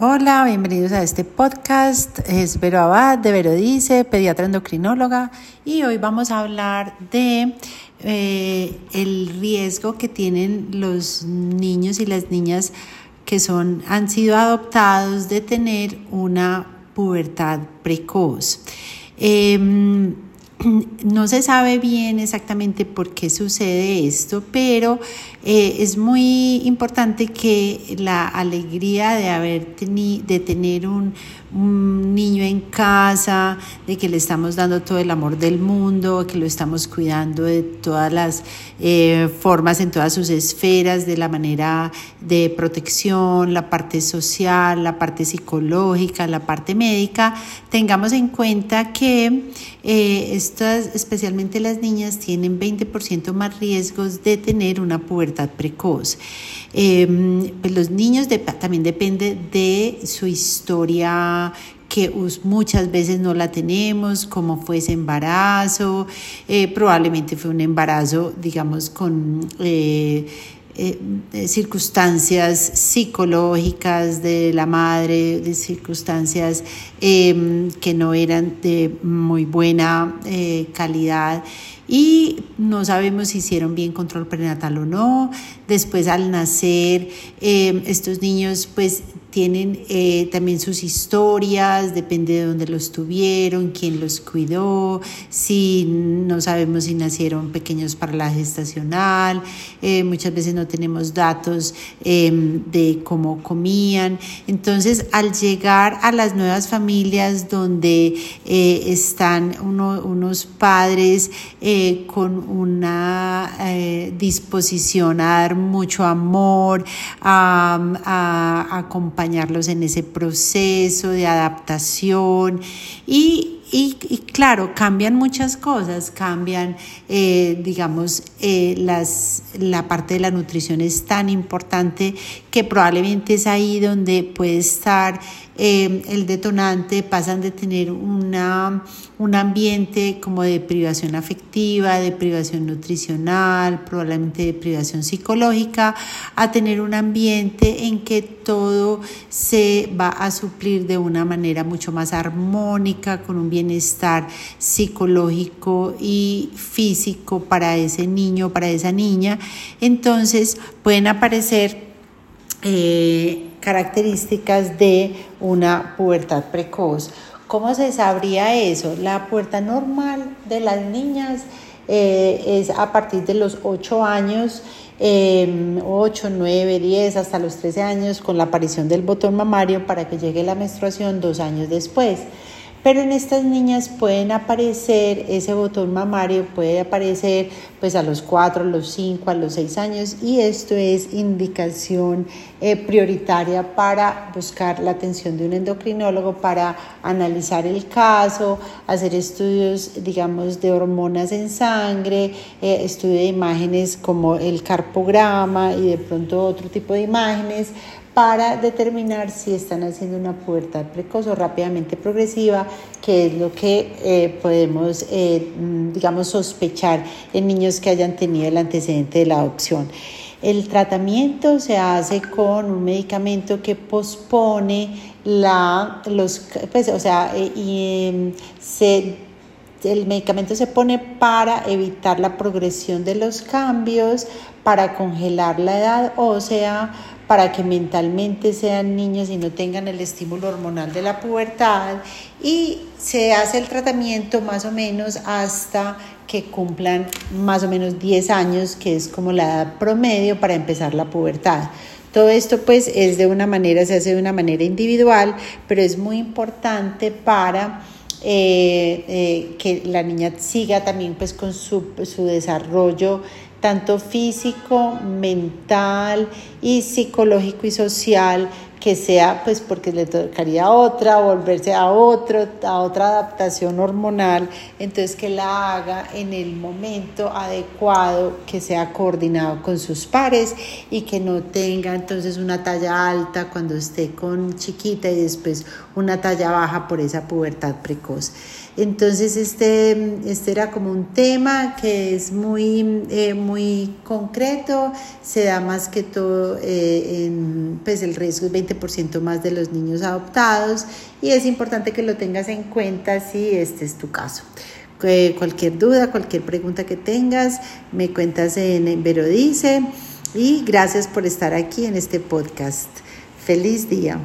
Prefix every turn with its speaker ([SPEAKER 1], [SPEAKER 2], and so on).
[SPEAKER 1] Hola, bienvenidos a este podcast. Es Vero Abad de Vero Dice, pediatra endocrinóloga, y hoy vamos a hablar de eh, el riesgo que tienen los niños y las niñas que son, han sido adoptados de tener una pubertad precoz. Em, no se sabe bien exactamente por qué sucede esto, pero eh, es muy importante que la alegría de haber de tener un, niño en casa, de que le estamos dando todo el amor del mundo, que lo estamos cuidando de todas las eh, formas, en todas sus esferas, de la manera de protección, la parte social, la parte psicológica, la parte médica, tengamos en cuenta que eh, estas, especialmente las niñas, tienen 20% más riesgos de tener una pubertad precoz. Em, pues los niños también depende de su historia que muchas veces no la tenemos, como fue ese embarazo, eh, probablemente fue un embarazo, digamos, con eh, eh, circunstancias psicológicas de la madre, de circunstancias em, que no eran de muy buena calidad y no sabemos si hicieron bien control prenatal o no. Después al nacer, eh, estos niños pues tienen eh, también sus historias, depende de dónde los tuvieron, quién los cuidó, si no sabemos si nacieron pequeños para la gestacional, eh, muchas veces no tenemos datos em, de cómo comían. Entonces, al llegar a las nuevas familias donde eh, están unos padres con una disposición a dar mucho amor, a, a acompañar en ese proceso de adaptación. Y y, claro, cambian muchas cosas, cambian, eh, digamos, eh, las, la parte de la nutrición es tan importante que probablemente es ahí donde puede estar eh, el detonante, pasan de tener una, un ambiente como de privación afectiva, de privación nutricional, probablemente de privación psicológica, a tener un ambiente en que todo se va a suplir de una manera mucho más armónica, con un bienestar psicológico y físico para ese niño, para esa niña. Entonces pueden aparecer eh, características de una pubertad precoz. ¿Cómo se sabría eso? La pubertad normal de las niñas eh, es a partir de los 8 años, 8, 9, 10, hasta los 13 años, con la aparición del botón mamario para que llegue la menstruación dos años después. Pero en estas niñas pueden aparecer, ese botón mamario puede aparecer pues a los 4, a los 5, a los 6 años y esto es indicación eh, prioritaria para buscar la atención de un endocrinólogo para analizar el caso, hacer estudios digamos de hormonas en sangre, eh, estudio de imágenes como el carpograma y de pronto otro tipo de imágenes para determinar si están haciendo una pubertad precoz o rápidamente progresiva, que es lo que eh, podemos, eh, mm, digamos, sospechar en niños que hayan tenido el antecedente de la adopción. El tratamiento se hace con un medicamento que pospone la, los, pues, o sea, eh, y, em, se el medicamento se pone para evitar la progresión de los cambios, para congelar la edad ósea, para que mentalmente sean niños y no tengan el estímulo hormonal de la pubertad y se hace el tratamiento más o menos hasta que cumplan más o menos 10 años, que es como la edad promedio para empezar la pubertad. Todo esto pues es de una manera, se hace de una manera individual, pero es muy importante para eh, eh, que la niña siga también pues con su, su desarrollo tanto físico, mental y psicológico y social, que sea pues porque le tocaría otra, volverse a otro, a otra adaptación hormonal, entonces que la haga en el momento adecuado, que sea coordinado con sus pares y que no tenga entonces una talla alta cuando esté con chiquita y después una talla baja por esa pubertad precoz. Entonces este, este era como un tema que es muy, eh, muy concreto, se da más que todo eh, en, pues el riesgo es 20% más de los niños adoptados y es importante que lo tengas en cuenta si este es tu caso. cualquier duda, cualquier pregunta que tengas, me cuentas en Verodice y gracias por estar aquí en este podcast. Feliz día.